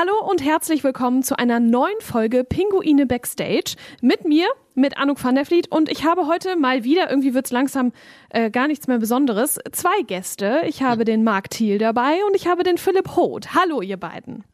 Hallo und herzlich willkommen zu einer neuen Folge Pinguine Backstage mit mir, mit Anouk van der Vliet und ich habe heute mal wieder, irgendwie wird's langsam äh, gar nichts mehr Besonderes, zwei Gäste. Ich habe den Marc Thiel dabei und ich habe den Philipp Hoth. Hallo ihr beiden.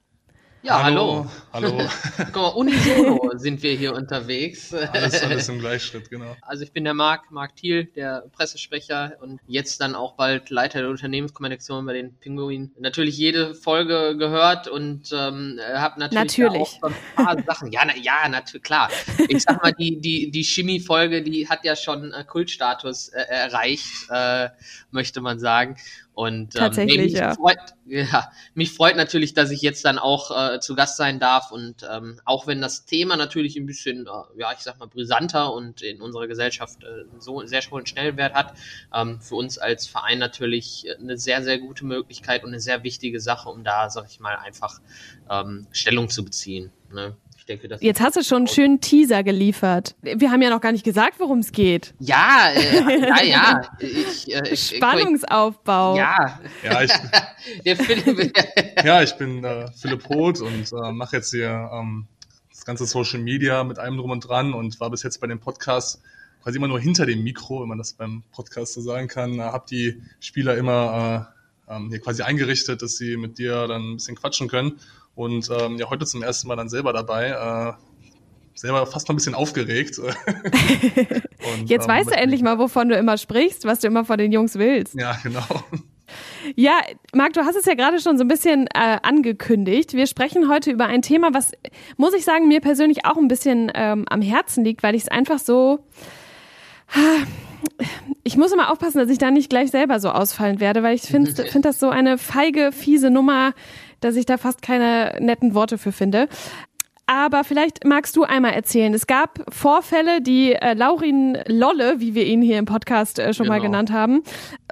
Ja, hallo. Hallo. Guck mal, unisono sind wir hier unterwegs. Alles, alles im Gleichschritt, genau. Also ich bin der Marc, Marc Thiel, der Pressesprecher und jetzt dann auch bald Leiter der Unternehmenskommunikation bei den Pinguinen. Natürlich jede Folge gehört und ähm, habe natürlich, natürlich. auch ein paar Sachen. Ja, na, ja, natürlich, klar. Ich sag mal, die, die, die Chemie-Folge, die hat ja schon äh, Kultstatus äh, erreicht, äh, möchte man sagen. Und ähm, Tatsächlich, mich, ja. freut, ja, mich freut natürlich, dass ich jetzt dann auch äh, zu Gast sein darf. Und ähm, auch wenn das Thema natürlich ein bisschen, äh, ja, ich sag mal, brisanter und in unserer Gesellschaft äh, so sehr hohen Stellenwert hat, ähm, für uns als Verein natürlich eine sehr, sehr gute Möglichkeit und eine sehr wichtige Sache, um da, sag ich mal, einfach ähm, Stellung zu beziehen. Ne? Ich denke, das Jetzt hast du schon einen schönen Teaser geliefert. Wir haben ja noch gar nicht gesagt, worum es geht. Ja, äh, ja, ja. Ich, äh, ich, Spannungsaufbau. Ja, Ja, ich, der Philipp. ja, ich bin äh, Philipp Roth und äh, mache jetzt hier ähm, das ganze Social Media mit allem drum und dran und war bis jetzt bei dem Podcast quasi immer nur hinter dem Mikro, wenn man das beim Podcast so sagen kann. Äh, hab die Spieler immer äh, ähm, hier quasi eingerichtet, dass sie mit dir dann ein bisschen quatschen können. Und ähm, ja, heute zum ersten Mal dann selber dabei. Äh, selber fast noch ein bisschen aufgeregt. Und, Jetzt ähm, weißt du endlich mal, wovon du immer sprichst, was du immer von den Jungs willst. Ja, genau. Ja, Marc, du hast es ja gerade schon so ein bisschen äh, angekündigt. Wir sprechen heute über ein Thema, was, muss ich sagen, mir persönlich auch ein bisschen ähm, am Herzen liegt, weil ich es einfach so. Ich muss immer aufpassen, dass ich da nicht gleich selber so ausfallen werde, weil ich finde find das so eine feige, fiese Nummer, dass ich da fast keine netten Worte für finde. Aber vielleicht magst du einmal erzählen. Es gab Vorfälle, die äh, Laurin Lolle, wie wir ihn hier im Podcast äh, schon mal Genau. genannt haben,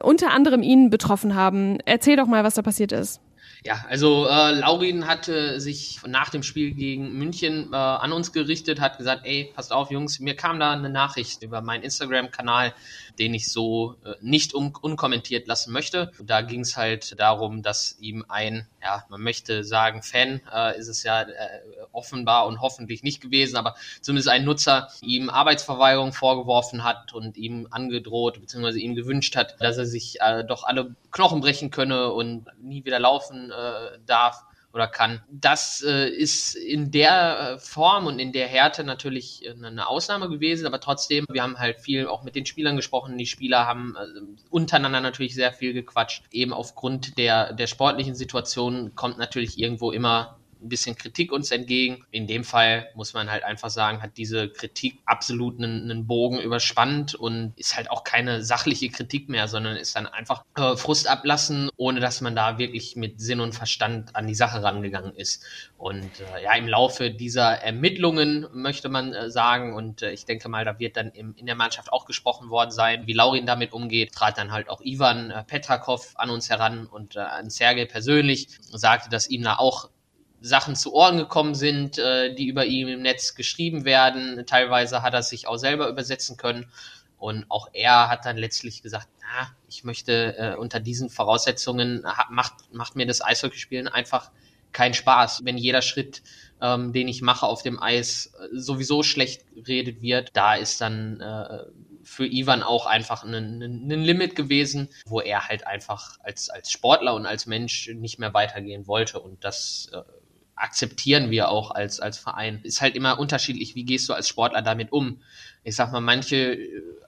unter anderem ihn betroffen haben. Erzähl doch mal, was da passiert ist. Ja, also äh, Laurin hatte sich nach dem Spiel gegen München äh, an uns gerichtet, hat gesagt, ey, passt auf, Jungs, mir kam da eine Nachricht über meinen Instagram-Kanal, den ich so äh, nicht un unkommentiert lassen möchte. Da ging es halt darum, dass ihm ein, ja, man möchte sagen, Fan äh, ist es ja äh, offenbar und hoffentlich nicht gewesen, aber zumindest ein Nutzer ihm Arbeitsverweigerung vorgeworfen hat und ihm angedroht bzw. ihm gewünscht hat, dass er sich äh, doch alle Knochen brechen könne und nie wieder laufen äh, darf oder kann. Das äh, ist in der äh, Form und in der Härte natürlich äh, eine Ausnahme gewesen, aber trotzdem, wir haben halt viel auch mit den Spielern gesprochen. Die Spieler haben äh, untereinander natürlich sehr viel gequatscht. Eben aufgrund der, der sportlichen Situation kommt natürlich irgendwo immer ein bisschen Kritik uns entgegen. In dem Fall muss man halt einfach sagen, hat diese Kritik absolut einen, einen Bogen überspannt und ist halt auch keine sachliche Kritik mehr, sondern ist dann einfach äh, Frust ablassen, ohne dass man da wirklich mit Sinn und Verstand an die Sache rangegangen ist. Und äh, ja, im Laufe dieser Ermittlungen möchte man äh, sagen, und äh, ich denke mal, da wird dann im, in der Mannschaft auch gesprochen worden sein, wie Laurin damit umgeht, trat dann halt auch Ivan äh, Petrakov an uns heran und äh, an Sergei persönlich, sagte, dass ihm da auch Sachen zu Ohren gekommen sind, äh, die über ihn im Netz geschrieben werden. Teilweise hat er sich auch selber übersetzen können. Und auch er hat dann letztlich gesagt, na, ich möchte äh, unter diesen Voraussetzungen, macht, macht mir das Eishockeyspielen einfach keinen Spaß. Wenn jeder Schritt, ähm, den ich mache auf dem Eis, äh, sowieso schlecht geredet wird, da ist dann äh, für Ivan auch einfach ein, ein, ein Limit gewesen, wo er halt einfach als, als Sportler und als Mensch nicht mehr weitergehen wollte. Und das äh, akzeptieren wir auch als, als Verein. Ist halt immer unterschiedlich, wie gehst du als Sportler damit um? Ich sag mal, manche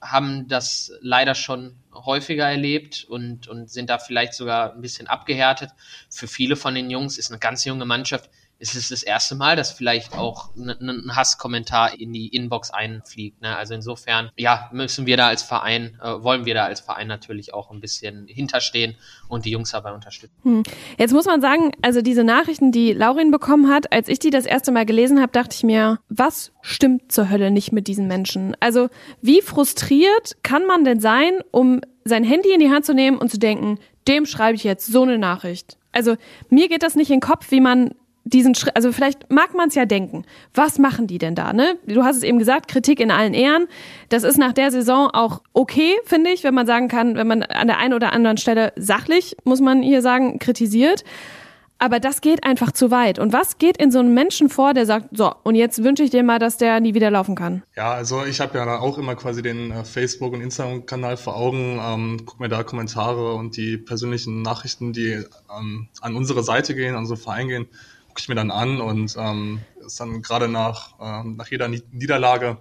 haben das leider schon häufiger erlebt und, und sind da vielleicht sogar ein bisschen abgehärtet. Für viele von den Jungs ist eine ganz junge Mannschaft, ist es das erste Mal, dass vielleicht auch ein, ein Hasskommentar in die Inbox einfliegt. Ne? Also insofern, ja, müssen wir da als Verein, äh, wollen wir da als Verein natürlich auch ein bisschen hinterstehen und die Jungs dabei unterstützen. Hm. Jetzt muss man sagen, also diese Nachrichten, die Laurin bekommen hat, als ich die das erste Mal gelesen habe, dachte ich mir, was stimmt zur Hölle nicht mit diesen Menschen? Also wie frustriert kann man denn sein, um sein Handy in die Hand zu nehmen und zu denken, dem schreibe ich jetzt so eine Nachricht? Also mir geht das nicht in den Kopf, wie man diesen Schritt, also vielleicht mag man es ja denken. Was machen die denn da, ne? Du hast es eben gesagt, Kritik in allen Ehren. Das ist nach der Saison auch okay, finde ich, wenn man sagen kann, wenn man an der einen oder anderen Stelle sachlich, muss man hier sagen, kritisiert. Aber das geht einfach zu weit. Und was geht in so einem Menschen vor, der sagt, so, und jetzt wünsche ich dir mal, dass der nie wieder laufen kann? Ja, also ich habe ja auch immer quasi den äh, Facebook- und Instagram-Kanal vor Augen, ähm, guck mir da Kommentare und die persönlichen Nachrichten, die ähm, an unsere Seite gehen, an unseren Verein gehen, gucke ich mir dann an und ähm, ist dann gerade nach, ähm, nach jeder Niederlage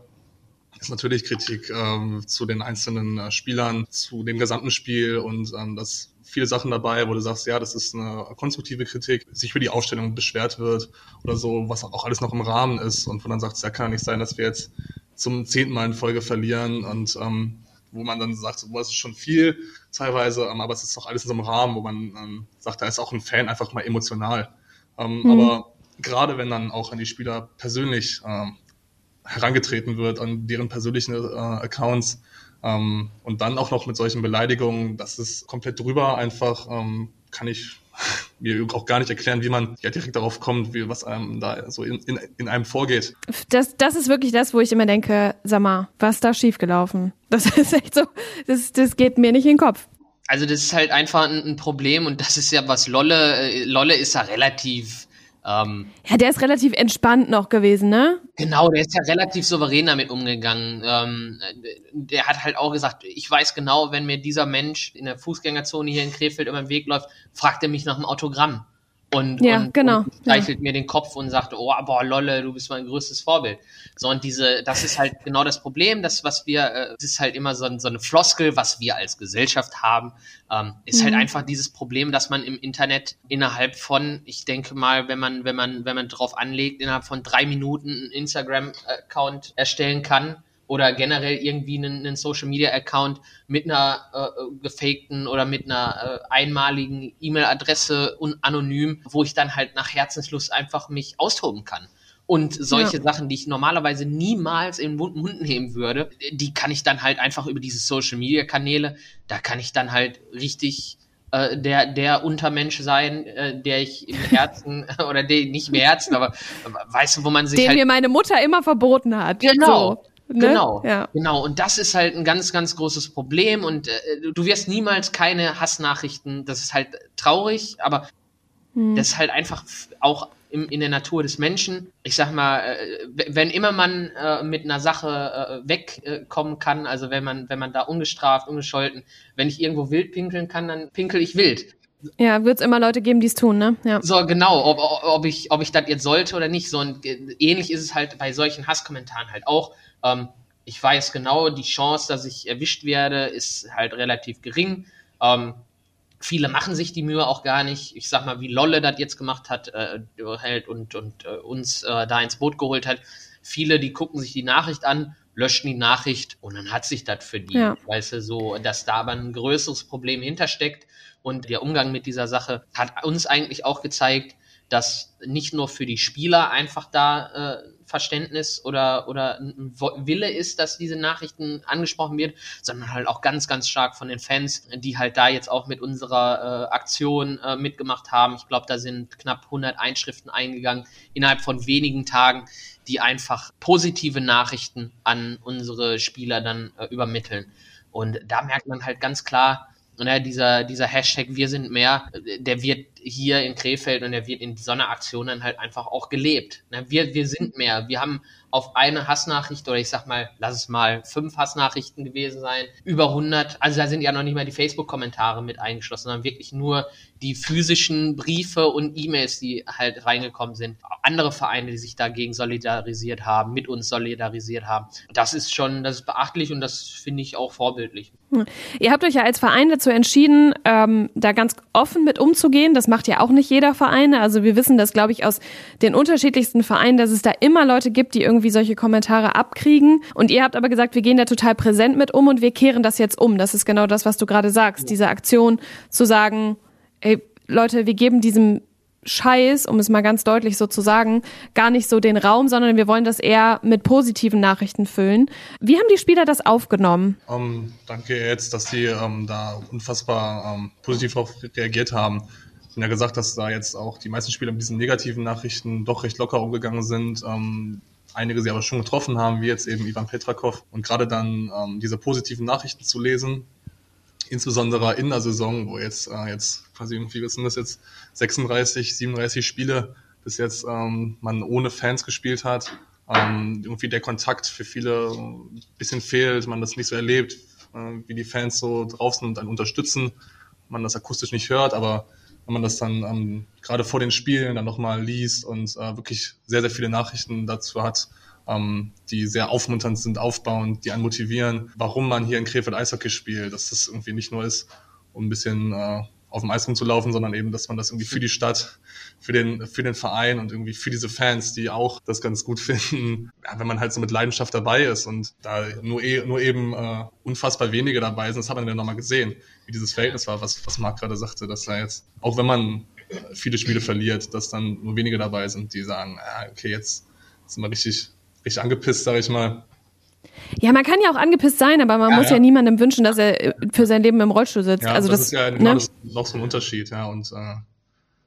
ist natürlich Kritik ähm, zu den einzelnen äh, Spielern, zu dem gesamten Spiel und ähm, das viele Sachen dabei, wo du sagst, ja, das ist eine konstruktive Kritik, sich für die Aufstellung beschwert wird oder so, was auch alles noch im Rahmen ist und wo dann sagt, ja, kann nicht sein, dass wir jetzt zum zehnten Mal in Folge verlieren und ähm, wo man dann sagt, so, das ist schon viel teilweise, aber es ist doch alles in so einem Rahmen, wo man ähm, sagt, da ist auch ein Fan einfach mal emotional. Ähm, mhm. Aber gerade wenn dann auch an die Spieler persönlich ähm, herangetreten wird, an deren persönlichen äh, Accounts, ähm, und dann auch noch mit solchen Beleidigungen, das ist komplett drüber. Einfach ähm, kann ich mir auch gar nicht erklären, wie man ja direkt darauf kommt, wie, was einem da so in, in, in einem vorgeht. Das, das ist wirklich das, wo ich immer denke, sag mal, was ist da schiefgelaufen? Das ist echt so, das, das geht mir nicht in den Kopf. Also das ist halt einfach ein, ein Problem und das ist ja was Lolle, äh, Lolle ist ja relativ ähm, ja, der ist relativ entspannt noch gewesen, ne? Genau, der ist ja relativ souverän damit umgegangen. Ähm, der hat halt auch gesagt, ich weiß genau, wenn mir dieser Mensch in der Fußgängerzone hier in Krefeld über den Weg läuft, fragt er mich nach einem Autogramm und, ja, und, genau. und streichelt ja. mir den Kopf und sagt, oh, boah, Lolle, du bist mein größtes Vorbild. So, und diese, das ist halt genau das Problem, das, was wir, äh, das ist halt immer so, so eine Floskel, was wir als Gesellschaft haben, ähm, ist halt mhm. halt einfach dieses Problem, dass man im Internet innerhalb von, ich denke mal, wenn man, wenn man, wenn man drauf anlegt, innerhalb von drei Minuten einen Instagram-Account erstellen kann, oder generell irgendwie einen, einen Social Media Account mit einer äh, gefakten oder mit einer äh, einmaligen E-Mail-Adresse und anonym, wo ich dann halt nach Herzenslust einfach mich austoben kann. Und solche ja. Sachen, die ich normalerweise niemals in den Mund nehmen würde, die kann ich dann halt einfach über diese Social Media Kanäle, da kann ich dann halt richtig äh, der, der Untermensch sein, äh, der ich im Herzen, oder der nicht im Herzen, aber weißt du, wo man sich. Den halt, mir meine Mutter immer verboten hat. Genau. So. Ne? Genau, ja. genau. Und das ist halt ein ganz, ganz großes Problem. Und äh, du wirst niemals keine Hassnachrichten. Das ist halt traurig, aber hm. das ist halt einfach auch im, in der Natur des Menschen. Ich sag mal, äh, wenn immer man äh, mit einer Sache äh, wegkommen kann, also wenn man, wenn man da ungestraft, ungescholten, wenn ich irgendwo wild pinkeln kann, dann pinkel ich wild. Ja, wird es immer Leute geben, die es tun, ne? Ja. So, genau, ob, ob ich, ob ich das jetzt sollte oder nicht. So, und äh, ähnlich ist es halt bei solchen Hasskommentaren halt auch. Ähm, ich weiß genau, die Chance, dass ich erwischt werde, ist halt relativ gering. Ähm, viele machen sich die Mühe auch gar nicht. Ich sag mal, wie Lolle das jetzt gemacht hat äh, halt und, und äh, uns äh, da ins Boot geholt hat. Viele, die gucken sich die Nachricht an, löschen die Nachricht und dann hat sich das für die, ja. weißt du, so, dass da aber ein größeres Problem hintersteckt. Und der Umgang mit dieser Sache hat uns eigentlich auch gezeigt, dass nicht nur für die Spieler einfach da äh, Verständnis oder, oder Wille ist, dass diese Nachrichten angesprochen wird, sondern halt auch ganz, ganz stark von den Fans, die halt da jetzt auch mit unserer äh, Aktion äh, mitgemacht haben. Ich glaube, da sind knapp 100 Einschriften eingegangen innerhalb von wenigen Tagen, die einfach positive Nachrichten an unsere Spieler dann äh, übermitteln. Und da merkt man halt ganz klar, ne, dieser, dieser Hashtag Wir sind mehr, der wird hier in Krefeld und der wird in so einer Aktion dann halt einfach auch gelebt. Ne, wir, wir sind mehr. Wir haben auf eine Hassnachricht oder ich sag mal, lass es mal fünf Hassnachrichten gewesen sein, über 100, also da sind ja noch nicht mal die Facebook-Kommentare mit eingeschlossen, sondern wirklich nur die physischen Briefe und E-Mails, die halt reingekommen sind. Andere Vereine, die sich dagegen solidarisiert haben, mit uns solidarisiert haben. Das ist schon, das ist beachtlich und das finde ich auch vorbildlich. Ihr habt euch ja als Verein dazu entschieden, ähm, da ganz offen mit umzugehen. Das macht ja auch nicht jeder Verein. Also wir wissen das, glaube ich, aus den unterschiedlichsten Vereinen, dass es da immer Leute gibt, die irgendwie solche Kommentare abkriegen. Und ihr habt aber gesagt, wir gehen da total präsent mit um und wir kehren das jetzt um. Das ist genau das, was du gerade sagst. Diese Aktion zu sagen, ey, Leute, wir geben diesem Scheiß, um es mal ganz deutlich so zu sagen, gar nicht so den Raum, sondern wir wollen das eher mit positiven Nachrichten füllen. Wie haben die Spieler das aufgenommen? Um, ähm, danke jetzt, dass die um, ähm, da unfassbar um, ähm, positiv darauf reagiert haben. Habe ja gesagt, dass da jetzt auch die meisten Spieler mit diesen negativen Nachrichten doch recht locker umgegangen sind. einige sie aber schon getroffen haben, wie jetzt eben Ivan Petrakov. Und gerade dann diese positiven Nachrichten zu lesen, insbesondere in der Saison, wo jetzt, äh, jetzt quasi irgendwie, sind das jetzt, 36, 37 Spiele bis jetzt ähm, man ohne Fans gespielt hat, ähm, irgendwie der Kontakt für viele ein bisschen fehlt, man das nicht so erlebt, äh, wie die Fans so drauf sind und dann unterstützen, man das akustisch nicht hört, aber wenn man das dann ähm, gerade vor den Spielen dann nochmal liest und äh, wirklich sehr, sehr viele Nachrichten dazu hat, ähm, die sehr aufmunternd sind, aufbauend, die einen motivieren, warum man hier in Krefeld Eishockey spielt, dass das irgendwie nicht nur ist, um ein bisschen äh, auf dem Eis rumzulaufen, sondern eben, dass man das irgendwie für die Stadt, für den, für den Verein und irgendwie für diese Fans, die auch das ganz gut finden, ja, wenn man halt so mit Leidenschaft dabei ist und da nur, e nur eben äh, unfassbar wenige dabei sind, das hat man dann nochmal gesehen, wie dieses Verhältnis war, was, was Marc gerade sagte, dass da jetzt, auch wenn man viele Spiele verliert, dass dann nur wenige dabei sind, die sagen, ja, okay, jetzt sind wir richtig, richtig angepisst, sage ich mal. Ja, man kann ja auch angepisst sein, aber man ja, muss ja. ja. niemandem wünschen, dass er äh, für sein Leben im Rollstuhl sitzt. Ja, also das, das ist ja genau ne? das noch so ein Unterschied, ja. Und äh,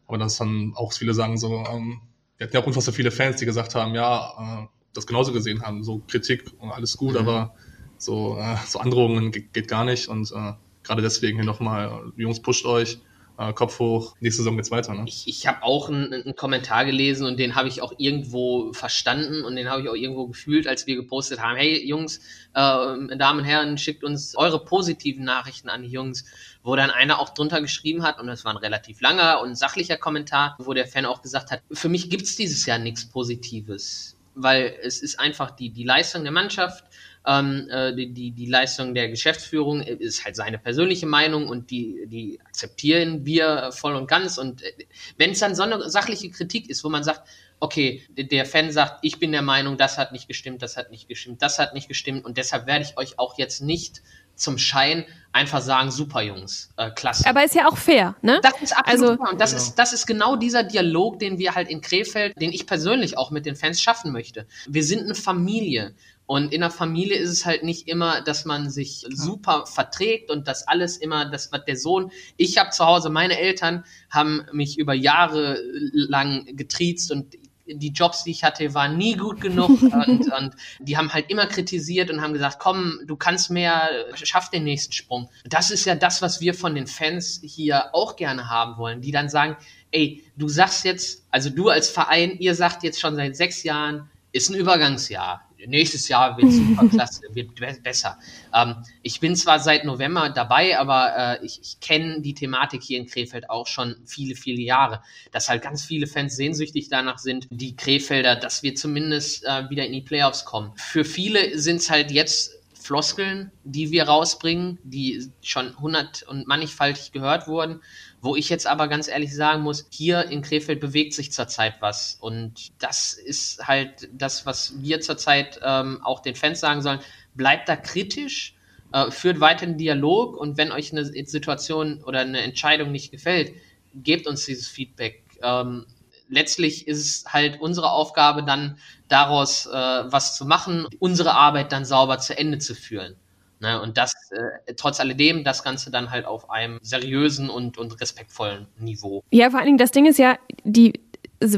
aber das dann auch viele sagen so, ähm, wir hatten ja auch unfassbar viele Fans, die gesagt haben, ja, äh, das genauso gesehen haben, so Kritik und alles gut, mhm. aber so, äh, so Androhungen geht, geht gar nicht und äh, gerade deswegen hier nochmal, Jungs, pusht euch, äh, Kopf hoch, nächste Saison geht's weiter. Ne? Ich, ich habe auch einen, einen, Kommentar gelesen und den habe ich auch irgendwo verstanden und den habe ich auch irgendwo gefühlt, als wir gepostet haben, hey Jungs, äh, Damen und Herren, schickt uns eure positiven Nachrichten an die Jungs, wo dann einer auch drunter geschrieben hat und das war ein relativ langer und sachlicher Kommentar, wo der Fan auch gesagt hat, für mich gibt's dieses Jahr nichts Positives weil es ist einfach die, die Leistung der Mannschaft, ähm, äh, die, die, die Leistung der Geschäftsführung ist halt seine persönliche Meinung und die, die akzeptieren wir voll und ganz. Und äh, wenn es dann so eine sachliche Kritik ist, wo man sagt, okay, der Fan sagt, ich bin der Meinung, das hat nicht gestimmt, das hat nicht gestimmt, das hat nicht gestimmt und deshalb werde ich euch auch jetzt nicht zum Schein einfach sagen, super Jungs, äh, klasse. Aber ist ja auch fair, ne? Das ist absolut also, fair. Und das, genau. ist, das ist genau dieser Dialog, den wir halt in Krefeld, den ich persönlich auch mit den Fans schaffen möchte. Wir sind eine Familie. Und in der Familie ist es halt nicht immer, dass man sich super verträgt und das alles immer, das was der Sohn. Ich habe zu Hause, meine Eltern haben mich über Jahre lang getriezt und die Jobs, die ich hatte, waren nie gut genug und, und die haben halt immer kritisiert und haben gesagt, komm, du kannst mehr, schaff den nächsten Sprung. Das ist ja das, was wir von den Fans hier auch gerne haben wollen, die dann sagen, ey, du sagst jetzt, also du als Verein, ihr sagt jetzt schon seit sechs Jahren, ist ein Übergangsjahr nächstes Jahr wird super klasse, wird besser. Ähm, ich bin zwar seit November dabei, aber äh, ich, ich kenne die Thematik hier in Krefeld auch schon viele, viele Jahre, dass halt ganz viele Fans sehnsüchtig danach sind, die Krefelder, dass wir zumindest äh, wieder in die Playoffs kommen. Für viele sind es halt jetzt Floskeln, die wir rausbringen, die schon hundert und mannigfaltig gehört wurden. Wo ich jetzt aber ganz ehrlich sagen muss, hier in Krefeld bewegt sich zurzeit was. Und das ist halt das, was wir zurzeit ähm, auch den Fans sagen sollen. Bleibt da kritisch, äh, führt weiter den Dialog und wenn euch eine Situation oder eine Entscheidung nicht gefällt, gebt uns dieses Feedback. Ähm, letztlich ist es halt unsere Aufgabe, dann daraus äh, was zu machen, unsere Arbeit dann sauber zu Ende zu führen. Ne, und das, äh, trotz alledem, das Ganze dann halt auf einem seriösen und, und respektvollen Niveau. Ja, vor allen Dingen, das Ding ist ja, die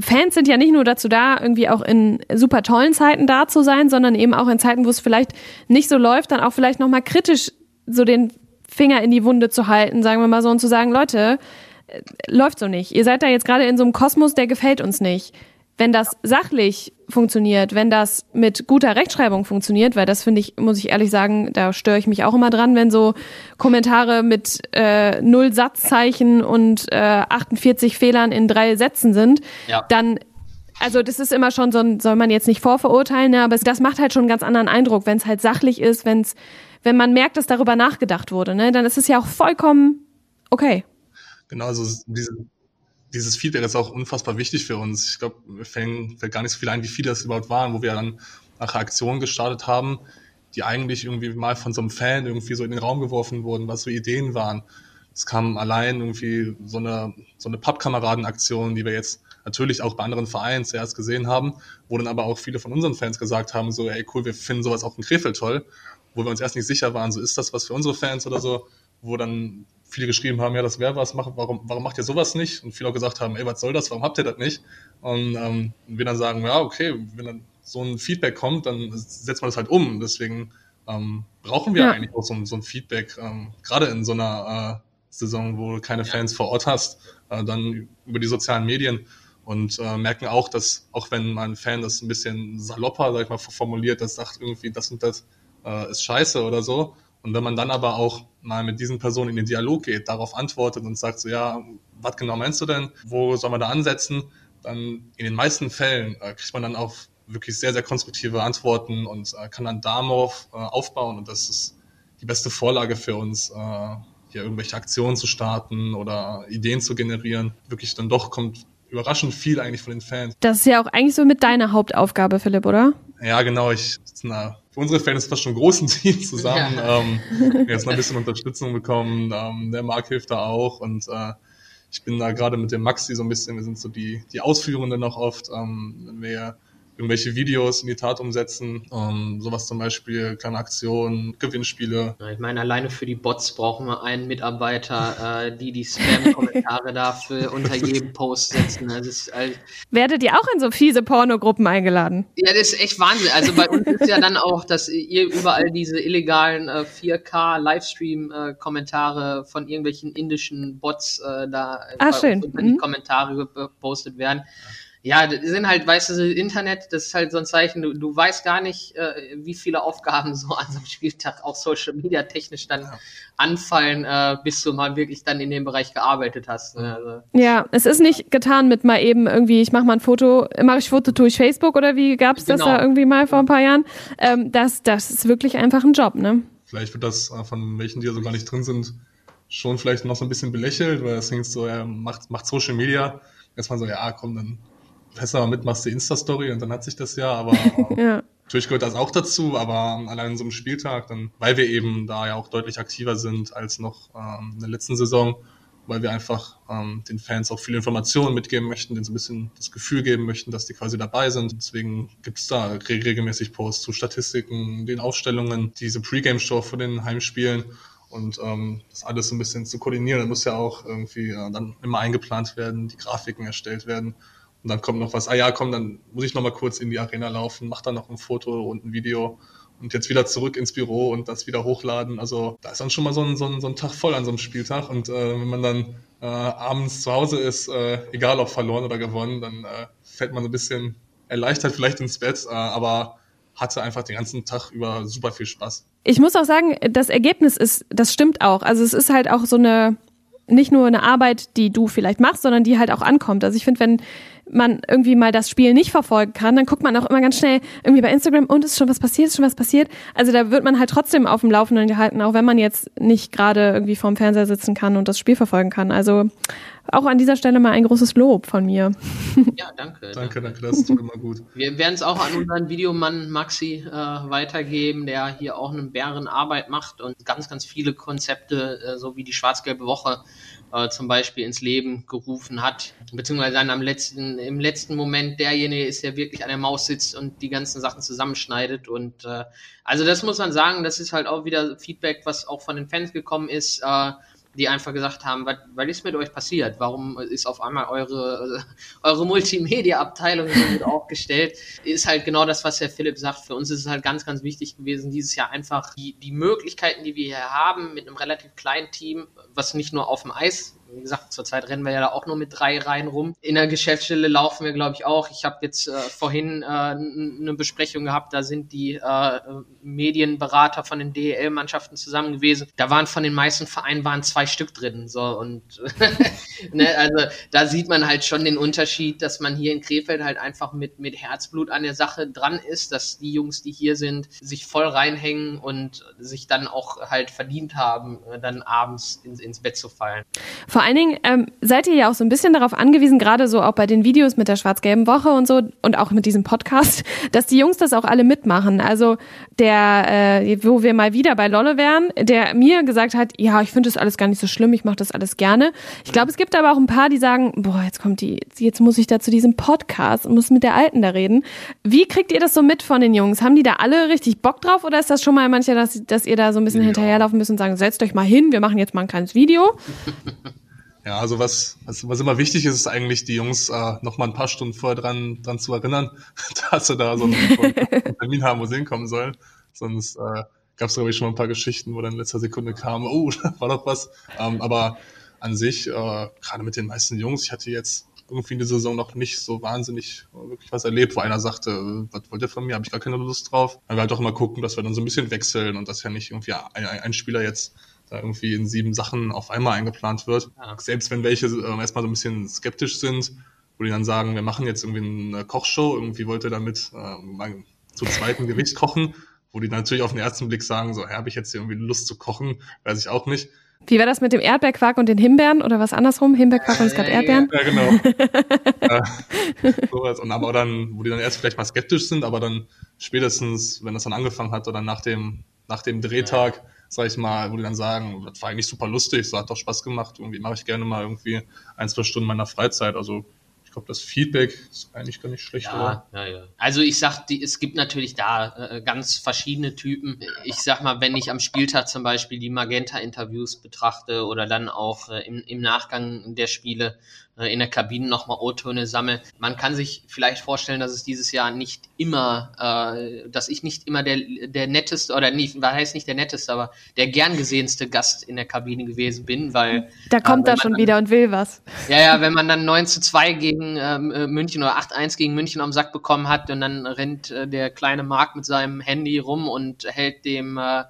Fans sind ja nicht nur dazu da, irgendwie auch in super tollen Zeiten da zu sein, sondern eben auch in Zeiten, wo es vielleicht nicht so läuft, dann auch vielleicht nochmal kritisch so den Finger in die Wunde zu halten, sagen wir mal so, und zu sagen, Leute, äh, läuft so nicht. Ihr seid da jetzt gerade in so einem Kosmos, der gefällt uns nicht wenn das sachlich funktioniert, wenn das mit guter Rechtschreibung funktioniert, weil das finde ich, muss ich ehrlich sagen, da störe ich mich auch immer dran, wenn so Kommentare mit äh, null Satzzeichen und äh, 48 Fehlern in drei Sätzen sind, ja. dann also das ist immer schon so ein, soll man jetzt nicht vorverurteilen, ne, aber das macht halt schon einen ganz anderen Eindruck, wenn es halt sachlich ist, wenn es, wenn man merkt, dass darüber nachgedacht wurde, ne, dann ist es ja auch vollkommen okay. Genau, also diese, dieses Feedback ist auch unfassbar wichtig für uns. Ich glaube, mir fällt, fällt gar nicht so viel ein, wie viele das überhaupt waren, wo wir dann nach Aktionen gestartet haben, die eigentlich irgendwie mal von so einem Fan irgendwie so in den Raum geworfen wurden, was so Ideen waren. Es kam allein irgendwie so eine, so eine Pappkameradenaktion, die wir jetzt natürlich auch bei anderen Vereinen zuerst gesehen haben, wo dann aber auch viele von unseren Fans gesagt haben, so, ey cool, wir finden sowas auch in Krefeld toll, wo wir uns erst nicht sicher waren, so ist das was für unsere Fans oder so, wo dann viele geschrieben haben, ja, das wäre was, mach, warum, warum macht ihr sowas nicht? Und viele auch gesagt haben, ey, was soll das, warum habt ihr das nicht? Und ähm, wir dann sagen, ja, okay, wenn dann so ein Feedback kommt, dann setzt man das halt um. Deswegen ähm, brauchen wir ja. eigentlich auch so, so ein Feedback, ähm, gerade in so einer äh, Saison, wo du keine Fans vor Ort hast, äh, dann über die sozialen Medien und äh, merken auch, dass auch wenn mein Fan das ein bisschen salopper, sag ich mal, formuliert, das sagt irgendwie, das und das äh, ist scheiße oder so. Und wenn man dann aber auch mal mit diesen Personen in den Dialog geht, darauf antwortet und sagt so, ja, was genau meinst du denn? Wo soll man da ansetzen? Dann in den meisten Fällen äh, kriegt man dann auch wirklich sehr, sehr konstruktive Antworten und äh, kann dann darauf äh, aufbauen. Und das ist die beste Vorlage für uns, äh, hier irgendwelche Aktionen zu starten oder Ideen zu generieren. Wirklich dann doch kommt überraschend viel eigentlich von den Fans. Das ist ja auch eigentlich so mit deiner Hauptaufgabe, Philipp, oder? Ja, genau. Ich, na, für unsere Fans ist fast schon ein großes Team zusammen. Ja. Ähm, jetzt noch ein bisschen Unterstützung bekommen. Ähm, der Marc hilft da auch und äh, ich bin da gerade mit dem Maxi so ein bisschen, wir sind so die, die Ausführenden noch oft, ähm, wenn wir irgendwelche Videos in die Tat umsetzen. Ähm, sowas zum Beispiel, kleine Aktionen, Gewinnspiele. Ich meine, alleine für die Bots brauchen wir einen Mitarbeiter, äh, die die Spam-Kommentare dafür unter jedem Post setzen. Das ist, also, Werdet ihr auch in so fiese Pornogruppen eingeladen? Ja, das ist echt Wahnsinn. Also bei uns ist ja dann auch, dass ihr überall diese illegalen äh, 4K-Livestream-Kommentare von irgendwelchen indischen Bots äh, da ah, schön. unter mhm. die Kommentare gepostet werden. Ja, das sind halt, weißt du, Internet, das ist halt so ein Zeichen, du, du weißt gar nicht, äh, wie viele Aufgaben so an so einem Spieltag auch Social Media technisch dann ja. anfallen, äh, bis du mal wirklich dann in dem Bereich gearbeitet hast. Ne? Also, ja, es ist nicht getan mit mal eben irgendwie, ich mache mal ein Foto, mache ich Foto, tue ich Facebook oder wie gab's das genau. da irgendwie mal vor ein paar Jahren? Ähm, das, das ist wirklich einfach ein Job, ne? Vielleicht wird das äh, von welchen, die ja so gar nicht drin sind, schon vielleicht noch so ein bisschen belächelt, weil das klingt so, er macht, macht Social Media. Erstmal so, ja, komm, dann besser mit, machst du Insta-Story und dann hat sich das ja, aber ja. natürlich gehört das auch dazu, aber allein in so einem Spieltag, dann, weil wir eben da ja auch deutlich aktiver sind als noch ähm, in der letzten Saison, weil wir einfach ähm, den Fans auch viele Informationen mitgeben möchten, denen so ein bisschen das Gefühl geben möchten, dass die quasi dabei sind. Deswegen gibt's da re regelmäßig Posts zu Statistiken, den Aufstellungen, diese Pre-Game-Show vor den Heimspielen und ähm, das alles so ein bisschen zu koordinieren. Da muss ja auch irgendwie äh, dann immer eingeplant werden, die Grafiken erstellt werden. Und dann kommt noch was, ah ja, komm, dann muss ich noch mal kurz in die Arena laufen, mach dann noch ein Foto und ein Video und jetzt wieder zurück ins Büro und das wieder hochladen. Also da ist dann schon mal so ein, so ein, so ein Tag voll an so einem Spieltag. Und äh, wenn man dann äh, abends zu Hause ist, äh, egal ob verloren oder gewonnen, dann äh, fällt man so ein bisschen erleichtert vielleicht ins Bett, äh, aber hatte einfach den ganzen Tag über super viel Spaß. Ich muss auch sagen, das Ergebnis ist, das stimmt auch. Also es ist halt auch so eine, nicht nur eine Arbeit, die du vielleicht machst, sondern die halt auch ankommt. Also ich finde, wenn man irgendwie mal das Spiel nicht verfolgen kann, dann guckt man auch immer ganz schnell irgendwie bei Instagram und ist schon was passiert, ist schon was passiert. Also da wird man halt trotzdem auf dem Laufenden gehalten, auch wenn man jetzt nicht gerade irgendwie vorm Fernseher sitzen kann und das Spiel verfolgen kann. Also auch an dieser Stelle mal ein großes Lob von mir. Ja, danke. danke, danke, das ist immer gut. Wir werden es auch an unseren Videomann Maxi äh, weitergeben, der hier auch eine Bärenarbeit macht und ganz, ganz viele Konzepte, äh, so wie die schwarz-gelbe Woche, äh, zum Beispiel ins Leben gerufen hat, beziehungsweise dann am letzten, im letzten Moment derjenige ist, der wirklich an der Maus sitzt und die ganzen Sachen zusammenschneidet. Und äh, also das muss man sagen, das ist halt auch wieder Feedback, was auch von den Fans gekommen ist. Äh, die einfach gesagt haben, was, ist mit euch passiert? Warum ist auf einmal eure, eure Multimedia-Abteilung so aufgestellt? Ist halt genau das, was Herr Philipp sagt. Für uns ist es halt ganz, ganz wichtig gewesen, dieses Jahr einfach die, die Möglichkeiten, die wir hier haben, mit einem relativ kleinen Team, was nicht nur auf dem Eis wie gesagt, zurzeit rennen wir ja da auch nur mit drei Reihen rum. In der Geschäftsstelle laufen wir, glaube ich, auch. Ich habe jetzt äh, vorhin äh, eine Besprechung gehabt, da sind die äh, Medienberater von den DEL-Mannschaften zusammen gewesen. Da waren von den meisten Vereinen waren zwei Stück drin. So und ne, also da sieht man halt schon den Unterschied, dass man hier in Krefeld halt einfach mit, mit Herzblut an der Sache dran ist, dass die Jungs, die hier sind, sich voll reinhängen und sich dann auch halt verdient haben, äh, dann abends ins, ins Bett zu fallen. Vor vor allen Dingen ähm, seid ihr ja auch so ein bisschen darauf angewiesen, gerade so auch bei den Videos mit der schwarz-gelben Woche und so und auch mit diesem Podcast, dass die Jungs das auch alle mitmachen. Also der, äh, wo wir mal wieder bei Lolle wären, der mir gesagt hat, ja, ich finde das alles gar nicht so schlimm, ich mache das alles gerne. Ich glaube, es gibt aber auch ein paar, die sagen, boah, jetzt kommt die, jetzt muss ich da zu diesem Podcast und muss mit der Alten da reden. Wie kriegt ihr das so mit von den Jungs? Haben die da alle richtig Bock drauf oder ist das schon mal mancher, dass, dass ihr da so ein bisschen ja. hinterherlaufen müsst und sagen, setzt euch mal hin, wir machen jetzt mal ein kleines Video? Ja, also was, was, was immer wichtig ist, ist eigentlich die Jungs äh, noch mal ein paar Stunden vorher dran, dran zu erinnern, dass sie da so einen, einen Termin haben, wo sie hinkommen sollen. Sonst äh, gab es, glaube ich, schon mal ein paar Geschichten, wo dann in letzter Sekunde kam, oh, da war doch was. Ähm, aber an sich, äh, gerade mit den meisten Jungs, ich hatte jetzt irgendwie in der Saison noch nicht so wahnsinnig wirklich was erlebt, wo einer sagte, was wollt ihr von mir, habe ich gar keine Lust drauf. Weil wir halt auch immer gucken, dass wir dann so ein bisschen wechseln und dass ja nicht irgendwie ein, ein Spieler jetzt da irgendwie in sieben Sachen auf einmal eingeplant wird. Ja. Selbst wenn welche äh, erstmal so ein bisschen skeptisch sind, wo die dann sagen, wir machen jetzt irgendwie eine Kochshow, irgendwie wollte damit äh, zu zweiten Gericht kochen, wo die natürlich auf den ersten Blick sagen, so, habe ich jetzt hier irgendwie Lust zu kochen, weiß ich auch nicht. Wie war das mit dem Erdbeerquark und den Himbeeren oder was andersrum? Himbeerquark und es gab Erdbeeren? Ja, genau. äh, sowas. Und aber dann, wo die dann erst vielleicht mal skeptisch sind, aber dann spätestens, wenn das dann angefangen hat oder nach dem, nach dem Drehtag, ja. Sag ich mal, wo die dann sagen, das war eigentlich super lustig, so hat doch Spaß gemacht, irgendwie mache ich gerne mal irgendwie ein, zwei Stunden meiner Freizeit. Also ich glaube, das Feedback ist eigentlich gar nicht schlecht, ja, oder? Ja, ja. Also ich sag, die, es gibt natürlich da äh, ganz verschiedene Typen. Ich sag mal, wenn ich am Spieltag zum Beispiel die Magenta-Interviews betrachte oder dann auch äh, im, im Nachgang der Spiele äh, in der Kabine nochmal O-Töne sammle. Man kann sich vielleicht vorstellen, dass es dieses Jahr nicht immer, äh, dass ich nicht immer der, der netteste oder nicht, was heißt nicht der netteste, aber der gern gesehenste Gast in der Kabine gewesen bin, weil. Da kommt äh, er schon dann, wieder und will was. Ja, ja, wenn man dann 9 zu 2 gegen ähm, äh, München oder 8-1 gegen München am Sack bekommen hat und dann rennt äh, der kleine Marc mit seinem Handy rum und hält dem äh,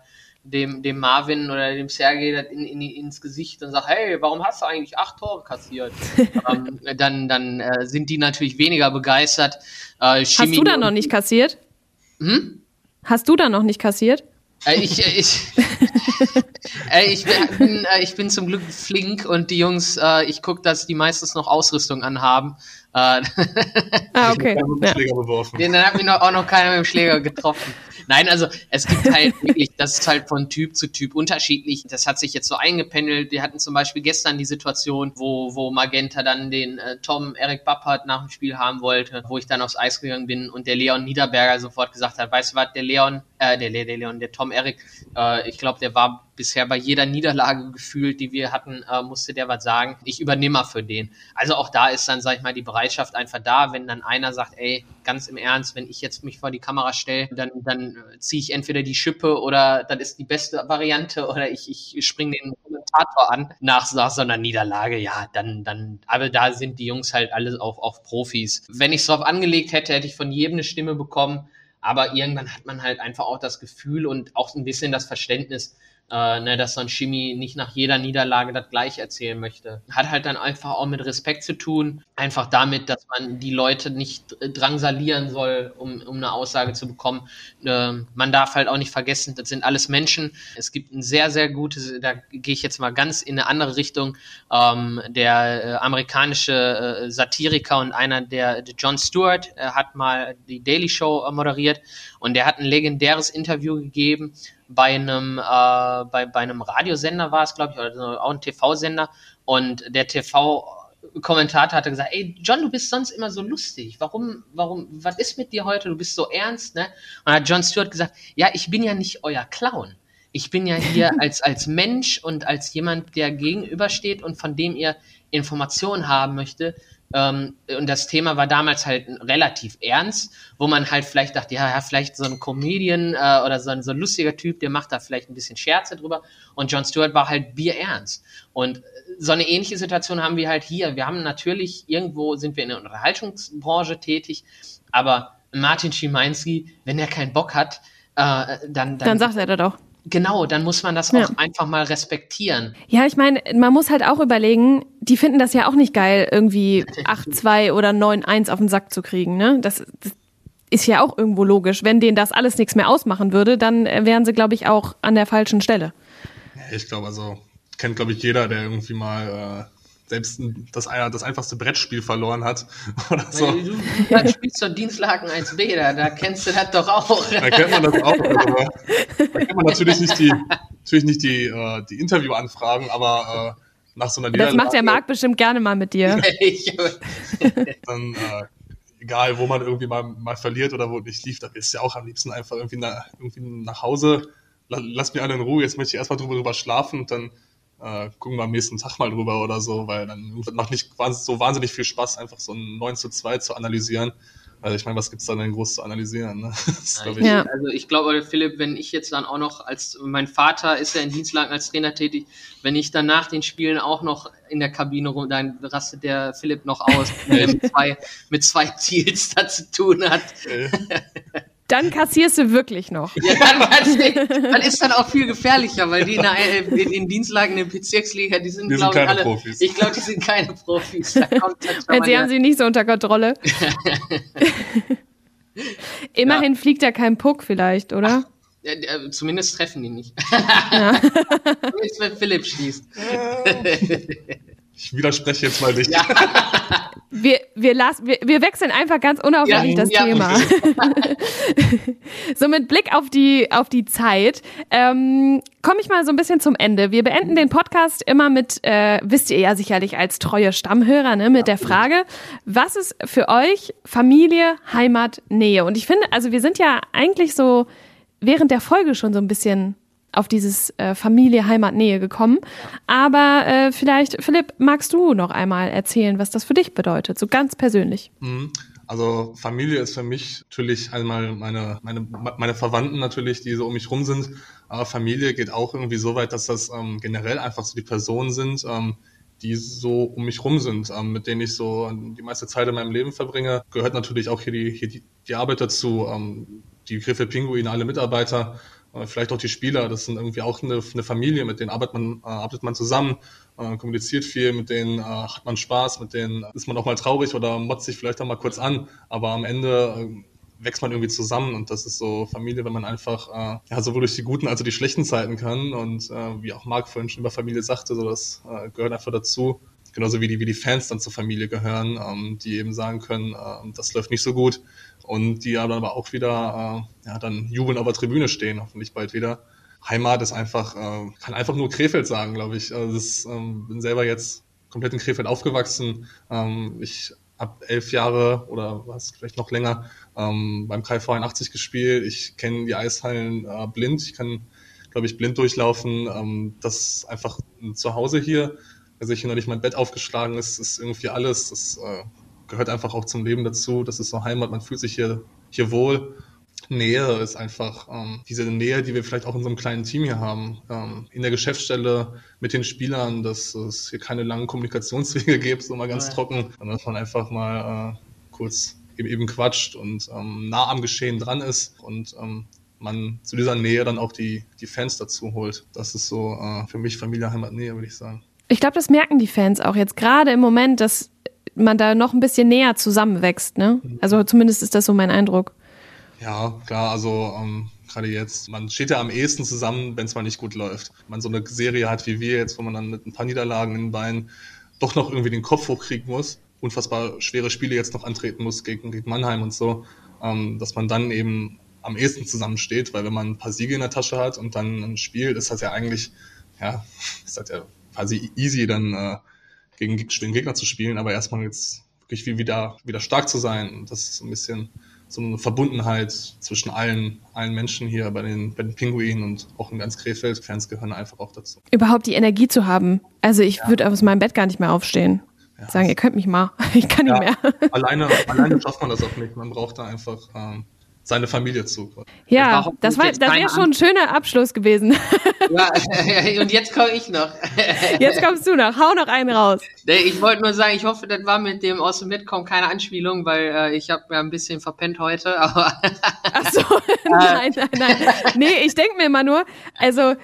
dem, dem Marvin oder dem Sergei in, in, ins Gesicht und sagt, hey, warum hast du eigentlich acht Tore kassiert? ähm, dann dann äh, sind die natürlich weniger begeistert. Äh, hast du da noch nicht kassiert? Hm? Hast du da noch nicht kassiert? Äh, ich, äh, ich, äh, ich, bin, äh, ich bin zum Glück flink und die Jungs, äh, ich gucke, dass die meistens noch Ausrüstung anhaben. Äh, ah, okay. Ja. Den hat mich noch, auch noch keiner mit dem Schläger getroffen. Nein, also es gibt halt wirklich, das ist halt von Typ zu Typ unterschiedlich. Das hat sich jetzt so eingependelt. Wir hatten zum Beispiel gestern die Situation, wo, wo Magenta dann den äh, Tom Eric Bappert nach dem Spiel haben wollte, wo ich dann aufs Eis gegangen bin und der Leon Niederberger sofort gesagt hat, weißt du was, der Leon, äh, der, der Leon, der Tom Eric, äh, ich glaube, der war bisher bei jeder Niederlage gefühlt, die wir hatten, äh, musste der was sagen. Ich übernehme mal für den. Also auch da ist dann, sag ich mal, die Bereitschaft einfach da, wenn dann einer sagt, ey, ganz im Ernst, wenn ich jetzt mich vor die Kamera stelle, dann, dann ziehe ich entweder die Schippe oder das ist die beste Variante oder ich, ich springe den Kommentator an nach, nach so einer Niederlage. Ja, dann, dann, aber da sind die Jungs halt alle auf, auf Profis. Wenn ich es drauf angelegt hätte, hätte ich von jedem eine Stimme bekommen. Aber irgendwann hat man halt einfach auch das Gefühl und auch ein bisschen das Verständnis, äh, ne, dass so ein Chemie nicht nach jeder Niederlage das gleich erzählen möchte. Hat halt dann einfach auch mit Respekt zu tun, einfach damit, dass man die Leute nicht drangsalieren soll, um, um eine Aussage zu bekommen. Äh, man darf halt auch nicht vergessen, das sind alles Menschen. Es gibt ein sehr, sehr gutes, da gehe ich jetzt mal ganz in eine andere Richtung, ähm, der äh, amerikanische äh, Satiriker und einer der, der John Stewart, äh, hat mal die Daily Show äh, moderiert und der hat ein legendäres Interview gegeben, bei einem, äh, bei, bei einem Radiosender war es, glaube ich, oder auch ein TV-Sender. Und der TV-Kommentator hatte gesagt, ey, John, du bist sonst immer so lustig. Warum, warum, was ist mit dir heute? Du bist so ernst, ne? Und hat John Stewart gesagt, ja, ich bin ja nicht euer Clown. Ich bin ja hier als, als Mensch und als jemand, der gegenübersteht und von dem ihr Informationen haben möchte, ähm, und das Thema war damals halt relativ ernst, wo man halt vielleicht dachte, ja, ja vielleicht so ein Comedian äh, oder so ein, so ein lustiger Typ, der macht da vielleicht ein bisschen Scherze drüber. Und John Stewart war halt bierernst. Und so eine ähnliche Situation haben wir halt hier. Wir haben natürlich, irgendwo sind wir in der Unterhaltungsbranche tätig, aber Martin Schimanski, wenn er keinen Bock hat, äh, dann, dann, dann sagt er das auch. Genau, dann muss man das auch ja. einfach mal respektieren. Ja, ich meine, man muss halt auch überlegen, die finden das ja auch nicht geil, irgendwie 8-2 oder 9-1 auf den Sack zu kriegen. Ne? Das, das ist ja auch irgendwo logisch. Wenn denen das alles nichts mehr ausmachen würde, dann wären sie, glaube ich, auch an der falschen Stelle. Ich glaube, also kennt, glaube ich, jeder, der irgendwie mal äh, selbst das, das einfachste Brettspiel verloren hat. Oder so. Du, du, spielst doch Dienstlagen 1b, da, da kennst du das doch auch. Da kennt man das auch. Also, da kennt man natürlich nicht die, natürlich nicht die, äh, die Interviewanfragen, aber äh, nach so einer Niederlage. Das macht der Marc bestimmt gerne mal mit dir. dann, äh, egal, wo man irgendwie mal, mal verliert oder wo nicht lief, da bist du ja auch am liebsten einfach irgendwie, na, irgendwie nach Hause. Lass mich alle in Ruhe, jetzt möchte ich erstmal drüber, drüber schlafen und dann äh, gucken wir am nächsten Tag mal drüber oder so, weil dann macht nicht so wahnsinnig viel Spaß, einfach so ein 9 zu 2 zu analysieren. Also ich meine, was gibt's da denn groß zu analysieren? Ne? ich. Ja. Also ich glaube, Philipp, wenn ich jetzt dann auch noch als mein Vater ist ja in Dienstlagen als Trainer tätig, wenn ich dann nach den Spielen auch noch in der Kabine rum, dann rastet der Philipp noch aus, mit zwei, mit zwei Ziels da zu tun hat. Dann kassierst du wirklich noch. Ja, dann, dann ist dann auch viel gefährlicher, weil die in, der, in, in Dienstlagen in der Bezirksliga, die sind, glaube ich, alle. Profis. Ich glaube, die sind keine Profis. Da halt sie haben sie nicht so unter Kontrolle. Immerhin ja. fliegt ja kein Puck vielleicht, oder? Ach, zumindest treffen die nicht. Ja. Zumindest wenn Philipp schießt. Ich widerspreche jetzt mal nicht. Ja. Wir, wir, lassen, wir, wir wechseln einfach ganz unauffällig ja, das ja, Thema. so mit Blick auf die, auf die Zeit ähm, komme ich mal so ein bisschen zum Ende. Wir beenden den Podcast immer mit, äh, wisst ihr ja sicherlich als treue Stammhörer, ne, mit der Frage, was ist für euch Familie, Heimat, Nähe? Und ich finde, also wir sind ja eigentlich so während der Folge schon so ein bisschen auf dieses äh, Familie, Heimat, Nähe gekommen. Aber äh, vielleicht, Philipp, magst du noch einmal erzählen, was das für dich bedeutet, so ganz persönlich? Mhm. Also Familie ist für mich natürlich einmal meine, meine, meine Verwandten natürlich, die so um mich rum sind. Aber Familie geht auch irgendwie so weit, dass das ähm, generell einfach so die Personen sind, ähm, die so um mich rum sind, ähm, mit denen ich so die meiste Zeit in meinem Leben verbringe. Gehört natürlich auch hier die, hier die, die Arbeit dazu, ähm, die Griffe Pinguine, alle Mitarbeiter vielleicht auch die Spieler, das sind irgendwie auch eine, eine Familie, mit denen arbeitet man, äh, arbeitet man zusammen, äh, kommuniziert viel, mit denen äh, hat man Spaß, mit denen ist man auch mal traurig oder motzt sich vielleicht auch mal kurz an, aber am Ende äh, wächst man irgendwie zusammen und das ist so Familie, wenn man einfach äh, ja sowohl durch die guten als auch die schlechten Zeiten kann und äh, wie auch Marc vorhin schon über Familie sagte, so das äh, gehört einfach dazu. Genauso wie die, wie die Fans dann zur Familie gehören, ähm, die eben sagen können, äh, das läuft nicht so gut und die dann aber auch wieder äh, ja, dann jubeln auf der Tribüne stehen, hoffentlich bald wieder. Heimat ist einfach, äh, kann einfach nur Krefeld sagen, glaube ich. Also das, ähm, bin selber jetzt komplett in Krefeld aufgewachsen. Ähm, ich habe elf Jahre oder was vielleicht noch länger ähm, beim KV 81 gespielt. Ich kenne die Eishallen äh, blind. Ich kann, glaube ich, blind durchlaufen. Ähm, das ist einfach ein Zuhause hier. Also ich noch nicht mein Bett aufgeschlagen ist, ist irgendwie alles. Das äh, gehört einfach auch zum Leben dazu. Das ist so Heimat, man fühlt sich hier, hier wohl. Nähe ist einfach ähm, diese Nähe, die wir vielleicht auch in so einem kleinen Team hier haben. Ähm, in der Geschäftsstelle mit den Spielern, dass es hier keine langen Kommunikationswege gibt, so mal ganz ja. trocken, sondern dass man einfach mal äh, kurz eben quatscht und ähm, nah am Geschehen dran ist und ähm, man zu dieser Nähe dann auch die, die Fans dazu holt. Das ist so äh, für mich Familie, Heimat, Nähe, würde ich sagen. Ich glaube, das merken die Fans auch jetzt gerade im Moment, dass man da noch ein bisschen näher zusammenwächst, ne? Also zumindest ist das so mein Eindruck. Ja, klar, also ähm, gerade jetzt, man steht ja am ehesten zusammen, wenn es mal nicht gut läuft. Wenn man so eine Serie hat wie wir jetzt, wo man dann mit ein paar Niederlagen in den Beinen doch noch irgendwie den Kopf hochkriegen muss, unfassbar schwere Spiele jetzt noch antreten muss gegen, gegen Mannheim und so, ähm, dass man dann eben am ehesten zusammensteht, weil wenn man ein paar Siege in der Tasche hat und dann ein Spiel, ist das ja eigentlich, ja, ist das ja quasi easy, dann äh, gegen den Gegner zu spielen, aber erstmal jetzt wirklich wieder, wieder stark zu sein. Das ist so ein bisschen so eine Verbundenheit zwischen allen, allen Menschen hier bei den, bei den Pinguinen und auch in ganz Krefeld. Fans gehören einfach auch dazu. Überhaupt die Energie zu haben. Also ich ja. würde aus meinem Bett gar nicht mehr aufstehen. Ja. Sagen, ihr könnt mich mal. Ich kann ja, nicht mehr. Alleine, alleine schafft man das auch nicht. Man braucht da einfach ähm, seine Familie zu. Ja, das, war, das wäre schon ein schöner Abschluss gewesen. Ja, und jetzt komme ich noch. Jetzt kommst du noch. Hau noch einen raus. Ich wollte nur sagen, ich hoffe, das war mit dem aus dem Mitkommen keine Anspielung, weil äh, ich habe ja ein bisschen verpennt heute. Aber Ach so, nein, nein, nein. Nee, ich denke mir immer nur, also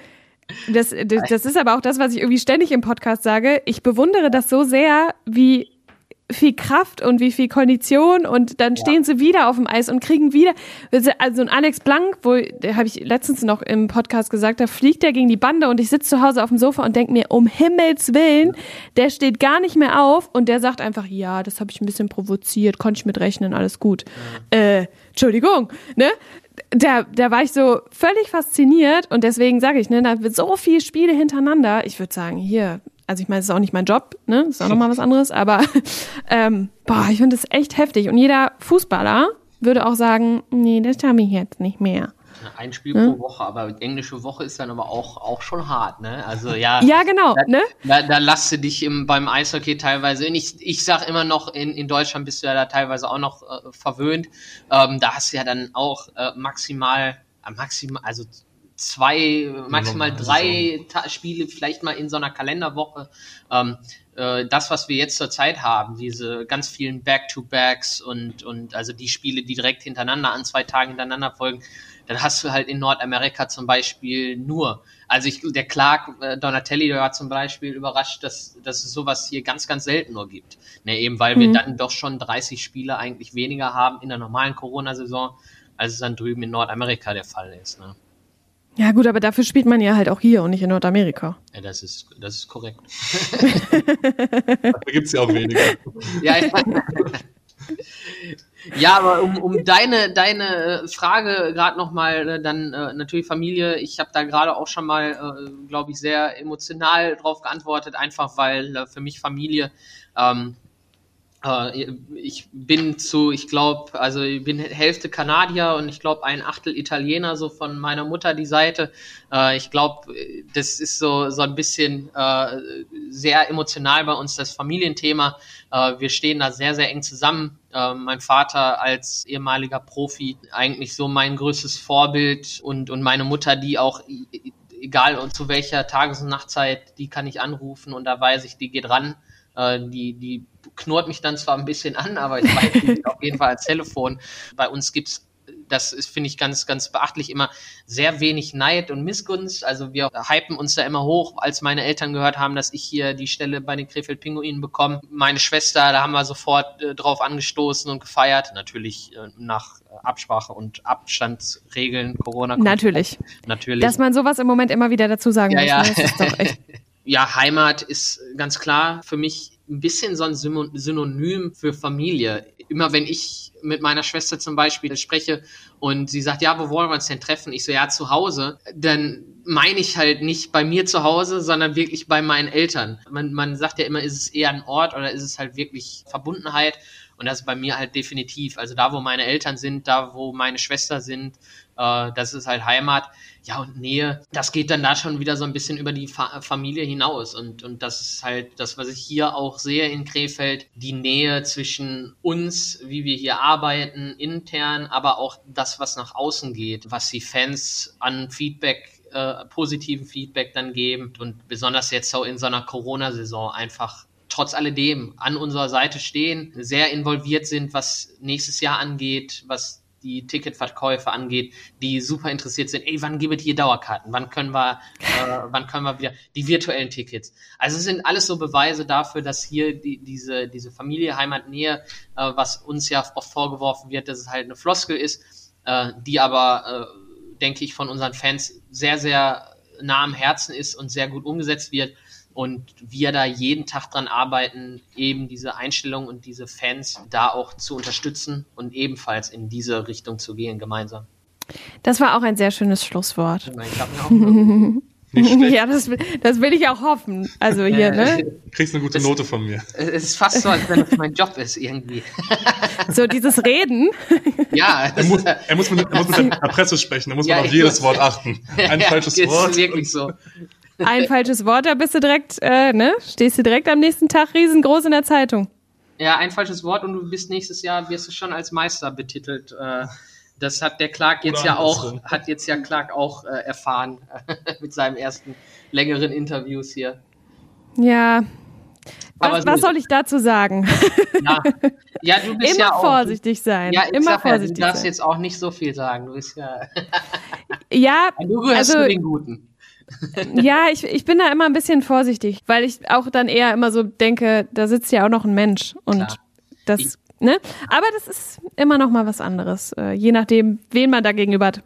das, das, das ist aber auch das, was ich irgendwie ständig im Podcast sage. Ich bewundere das so sehr, wie viel Kraft und wie viel Kondition und dann stehen ja. sie wieder auf dem Eis und kriegen wieder also ein Alex Blank, wo habe ich letztens noch im Podcast gesagt, da fliegt er gegen die Bande und ich sitze zu Hause auf dem Sofa und denke mir um Himmels willen, der steht gar nicht mehr auf und der sagt einfach ja, das habe ich ein bisschen provoziert, konnte ich mitrechnen, alles gut. Ja. Äh, Entschuldigung, ne? Da, da war ich so völlig fasziniert und deswegen sage ich, ne, da wird so viel Spiele hintereinander. Ich würde sagen, hier also ich meine, es ist auch nicht mein Job, ne? Das ist auch nochmal was anderes, aber ähm, boah, ich finde das echt heftig. Und jeder Fußballer würde auch sagen, nee, das habe ich jetzt nicht mehr. Ein Spiel ja. pro Woche, aber englische Woche ist dann aber auch, auch schon hart, ne? Also ja. Ja, genau, da, ne? Da, da lasst du dich im, beim Eishockey teilweise. Ich, ich sag immer noch, in, in Deutschland bist du ja da teilweise auch noch äh, verwöhnt. Ähm, da hast du ja dann auch äh, maximal, äh, maximal, also zwei, maximal drei Spiele, vielleicht mal in so einer Kalenderwoche. Ähm, äh, das, was wir jetzt zurzeit haben, diese ganz vielen Back-to-Backs und, und also die Spiele, die direkt hintereinander an zwei Tagen hintereinander folgen, dann hast du halt in Nordamerika zum Beispiel nur. Also ich, der Clark äh, Donatelli der war zum Beispiel überrascht, dass, dass es sowas hier ganz, ganz selten nur gibt. Ne, eben weil mhm. wir dann doch schon 30 Spiele eigentlich weniger haben in der normalen Corona-Saison, als es dann drüben in Nordamerika der Fall ist. Ne? Ja, gut, aber dafür spielt man ja halt auch hier und nicht in Nordamerika. Ja, das ist, das ist korrekt. da gibt es ja auch weniger. Ja, ja. ja, aber um, um deine, deine Frage gerade nochmal, äh, dann äh, natürlich Familie, ich habe da gerade auch schon mal, äh, glaube ich, sehr emotional drauf geantwortet, einfach weil äh, für mich Familie ähm, äh, ich bin zu, ich glaube, also ich bin Hälfte Kanadier und ich glaube ein Achtel Italiener, so von meiner Mutter die Seite. Äh, ich glaube, das ist so, so ein bisschen äh, sehr emotional bei uns, das Familienthema. wir stehen da sehr, sehr eng zusammen. mein Vater als ehemaliger Profi, eigentlich so mein größtes Vorbild und, und meine Mutter, die auch egal zu welcher Tages- und Nachtzeit, die kann ich anrufen und da weiß ich, die geht ran. Die, die knurrt mich dann zwar ein bisschen an, aber ich weiß auf jeden Fall als Telefon. Bei uns gibt's das ist, finde ich, ganz, ganz beachtlich, immer sehr wenig Neid und Missgunst. Also wir hypen uns da immer hoch, als meine Eltern gehört haben, dass ich hier die Stelle bei den Krefeld-Pinguinen bekomme. Meine Schwester, da haben wir sofort äh, drauf angestoßen und gefeiert. Natürlich äh, nach Absprache und Abstandsregeln, Corona. -Konzept. Natürlich. Natürlich. Dass man sowas im Moment immer wieder dazu sagen ja, muss. Ja. Ne? Das ist doch echt ja, Heimat ist ganz klar für mich ein bisschen so ein Synonym für Familie. Immer wenn ich mit meiner Schwester zum Beispiel spreche und sie sagt, ja, wo wollen wir uns denn treffen? Ich so, ja, zu Hause. Dann meine ich halt nicht bei mir zu Hause, sondern wirklich bei meinen Eltern. Man, man sagt ja immer, ist es eher ein Ort oder ist es halt wirklich Verbundenheit? Und das ist bei mir halt definitiv. Also da, wo meine Eltern sind, da, wo meine Schwester sind, äh, das ist halt Heimat. Ja, und Nähe, das geht dann da schon wieder so ein bisschen über die Fa Familie hinaus. Und, und das ist halt das, was ich hier auch sehe in Krefeld, die Nähe zwischen uns, wie wir hier arbeiten, intern, aber auch das, was nach außen geht, was die Fans an Feedback äh, positiven Feedback dann geben und besonders jetzt so in so einer Corona-Saison einfach trotz alledem an unserer Seite stehen, sehr involviert sind, was nächstes Jahr angeht, was die Ticketverkäufe angeht, die super interessiert sind. Ey, wann gibt es hier Dauerkarten? Wann können wir, äh, wann können wir wieder die virtuellen Tickets? Also es sind alles so Beweise dafür, dass hier die, diese diese Familie Heimatnähe, äh, was uns ja oft vorgeworfen wird, dass es halt eine Floskel ist, äh, die aber äh, denke ich von unseren Fans sehr sehr nah am Herzen ist und sehr gut umgesetzt wird und wir da jeden Tag dran arbeiten, eben diese Einstellung und diese Fans da auch zu unterstützen und ebenfalls in diese Richtung zu gehen gemeinsam. Das war auch ein sehr schönes Schlusswort. ja, das, das will ich auch hoffen. Also hier, ne? Du kriegst eine gute Note von mir. Es ist fast so, als wenn es mein Job ist, irgendwie. So dieses Reden. Ja. Er muss, er muss, mit, er muss mit der Presse sprechen, da muss man auf jedes Wort achten. Ein ja, falsches Wort. Ist wirklich so ein falsches Wort, da bist du direkt, äh, ne? Stehst du direkt am nächsten Tag riesengroß in der Zeitung. Ja, ein falsches Wort und du bist nächstes Jahr, wirst du schon als Meister betitelt. Äh, das hat der Clark jetzt ja auch, hat jetzt ja Clark auch äh, erfahren mit seinem ersten längeren Interviews hier. Ja. Was, was soll ich dazu sagen? Ja, ja du bist immer ja auch, vorsichtig sein. Ja, immer ja, vorsichtig du darfst sein. jetzt auch nicht so viel sagen. Du bist ja. ja, du gehörst also, zu den Guten ja, ich, ich bin da immer ein bisschen vorsichtig, weil ich auch dann eher immer so denke, da sitzt ja auch noch ein Mensch und Klar. das, ne? Aber das ist immer noch mal was anderes, äh, je nachdem, wen man da gegenüber hat.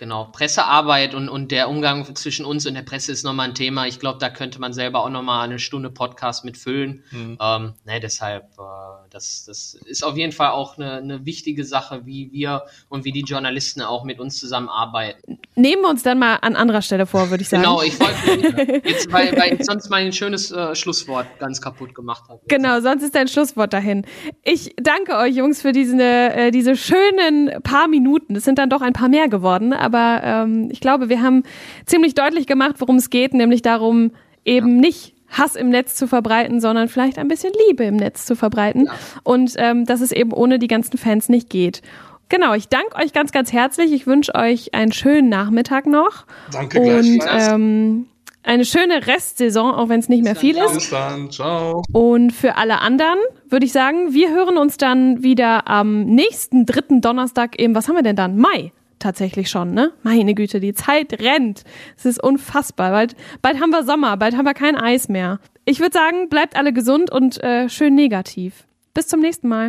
Genau, Pressearbeit und, und der Umgang zwischen uns und der Presse ist nochmal ein Thema. Ich glaube, da könnte man selber auch nochmal eine Stunde Podcast mitfüllen. Mhm. Ähm, ne, deshalb, äh, das, das ist auf jeden Fall auch eine, eine wichtige Sache, wie wir und wie die Journalisten auch mit uns zusammenarbeiten. Nehmen wir uns dann mal an anderer Stelle vor, würde ich sagen. Genau, ich wollte jetzt, weil, weil ich sonst mein schönes äh, Schlusswort ganz kaputt gemacht habe. Genau, sonst ist dein Schlusswort dahin. Ich danke euch Jungs für diese, äh, diese schönen paar Minuten. Es sind dann doch ein paar mehr geworden, aber aber ähm, ich glaube, wir haben ziemlich deutlich gemacht, worum es geht, nämlich darum, eben ja. nicht Hass im Netz zu verbreiten, sondern vielleicht ein bisschen Liebe im Netz zu verbreiten. Ja. Und ähm, dass es eben ohne die ganzen Fans nicht geht. Genau, ich danke euch ganz, ganz herzlich. Ich wünsche euch einen schönen Nachmittag noch. Danke Und ähm, eine schöne Restsaison, auch wenn es nicht mehr viel ist. Bis dann, ciao. Und für alle anderen würde ich sagen, wir hören uns dann wieder am nächsten dritten Donnerstag im, was haben wir denn dann? Mai tatsächlich schon, ne? Meine Güte, die Zeit rennt. Es ist unfassbar. Bald, bald haben wir Sommer, bald haben wir kein Eis mehr. Ich würde sagen, bleibt alle gesund und äh, schön negativ. Bis zum nächsten Mal.